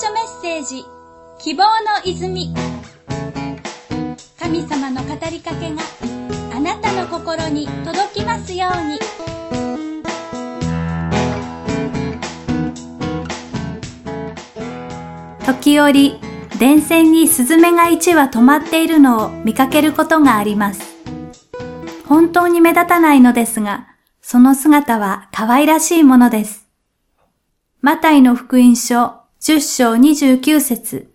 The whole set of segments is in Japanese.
書メッセージ。希望の泉。神様の語りかけがあなたの心に届きますように。時折電線にスズメが1羽止まっているのを見かけることがあります。本当に目立たないのですがその姿は可愛らしいものです。マタイの福音書10章29節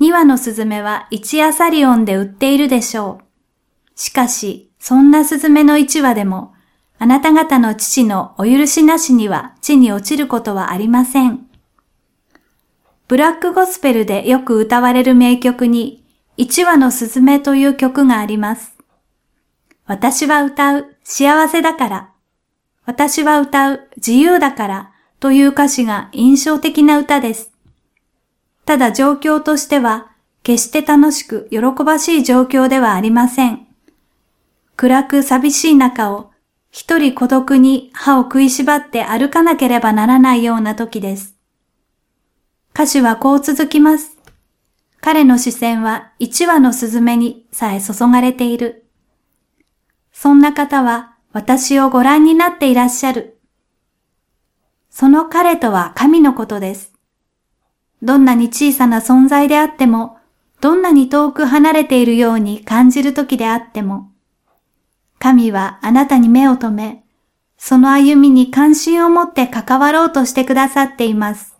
2羽のスズメは1アサリオンで売っているでしょう。しかし、そんなスズメの1羽でも、あなた方の父のお許しなしには地に落ちることはありません。ブラックゴスペルでよく歌われる名曲に、1羽のスズメという曲があります。私は歌う幸せだから。私は歌う自由だからという歌詞が印象的な歌です。ただ状況としては、決して楽しく喜ばしい状況ではありません。暗く寂しい中を一人孤独に歯を食いしばって歩かなければならないような時です。歌詞はこう続きます。彼の視線は一羽のスズメにさえ注がれている。そんな方は私をご覧になっていらっしゃる。その彼とは神のことです。どんなに小さな存在であっても、どんなに遠く離れているように感じる時であっても、神はあなたに目を留め、その歩みに関心を持って関わろうとしてくださっています。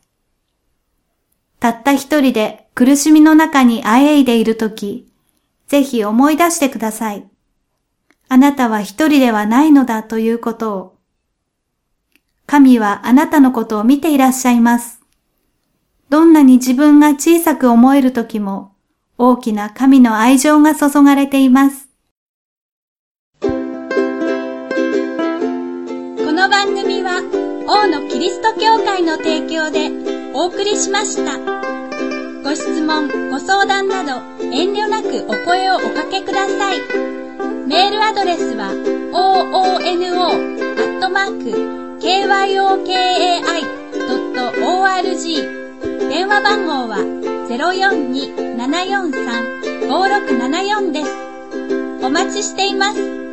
たった一人で苦しみの中にあえいでいるとき、ぜひ思い出してください。あなたは一人ではないのだということを。神はあなたのことを見ていらっしゃいます。どんなに自分が小さく思える時も、大きな神の愛情が注がれています。この番組は、王のキリスト教会の提供でお送りしました。ご質問、ご相談など、遠慮なくお声をおかけください。メールアドレスは、oono.com kyokai.org 電話番号は042-743-5674です。お待ちしています。